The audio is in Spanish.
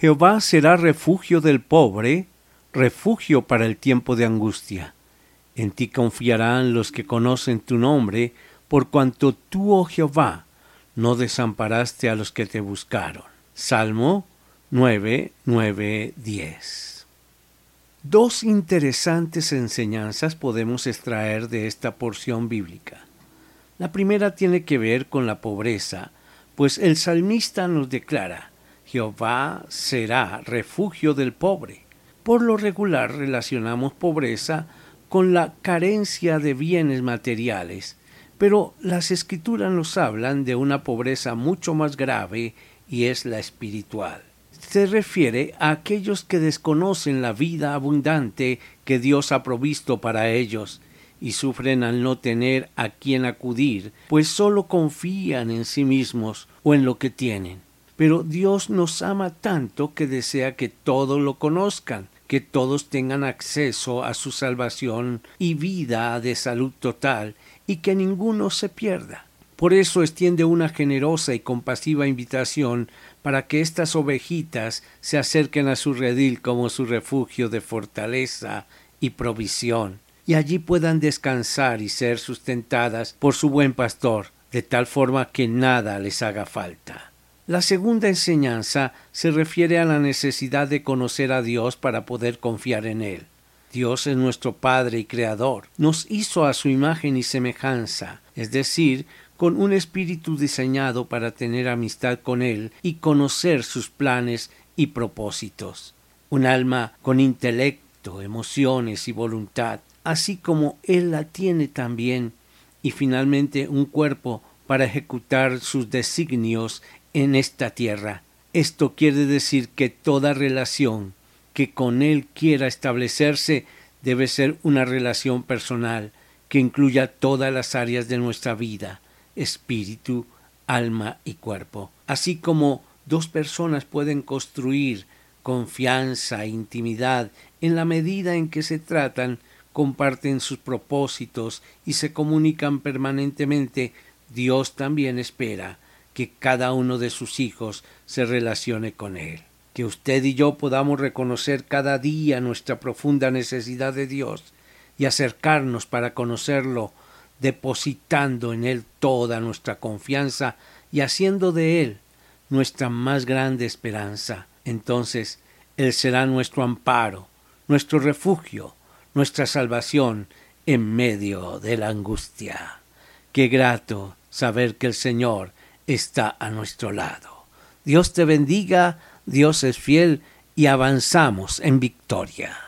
Jehová será refugio del pobre, refugio para el tiempo de angustia. En ti confiarán los que conocen tu nombre, por cuanto tú, oh Jehová, no desamparaste a los que te buscaron. Salmo 9, 9, 10. Dos interesantes enseñanzas podemos extraer de esta porción bíblica. La primera tiene que ver con la pobreza, pues el salmista nos declara Jehová será refugio del pobre. Por lo regular relacionamos pobreza con la carencia de bienes materiales, pero las escrituras nos hablan de una pobreza mucho más grave y es la espiritual. Se refiere a aquellos que desconocen la vida abundante que Dios ha provisto para ellos y sufren al no tener a quien acudir, pues sólo confían en sí mismos o en lo que tienen. Pero Dios nos ama tanto que desea que todos lo conozcan, que todos tengan acceso a su salvación y vida de salud total, y que ninguno se pierda. Por eso extiende una generosa y compasiva invitación para que estas ovejitas se acerquen a su redil como su refugio de fortaleza y provisión, y allí puedan descansar y ser sustentadas por su buen pastor, de tal forma que nada les haga falta. La segunda enseñanza se refiere a la necesidad de conocer a Dios para poder confiar en Él. Dios es nuestro Padre y Creador. Nos hizo a su imagen y semejanza, es decir, con un espíritu diseñado para tener amistad con Él y conocer sus planes y propósitos. Un alma con intelecto, emociones y voluntad, así como Él la tiene también, y finalmente un cuerpo para ejecutar sus designios en esta tierra. Esto quiere decir que toda relación que con Él quiera establecerse debe ser una relación personal que incluya todas las áreas de nuestra vida, espíritu, alma y cuerpo. Así como dos personas pueden construir confianza e intimidad en la medida en que se tratan, comparten sus propósitos y se comunican permanentemente, Dios también espera que cada uno de sus hijos se relacione con Él. Que usted y yo podamos reconocer cada día nuestra profunda necesidad de Dios y acercarnos para conocerlo, depositando en Él toda nuestra confianza y haciendo de Él nuestra más grande esperanza. Entonces Él será nuestro amparo, nuestro refugio, nuestra salvación en medio de la angustia. Qué grato saber que el Señor está a nuestro lado. Dios te bendiga, Dios es fiel y avanzamos en victoria.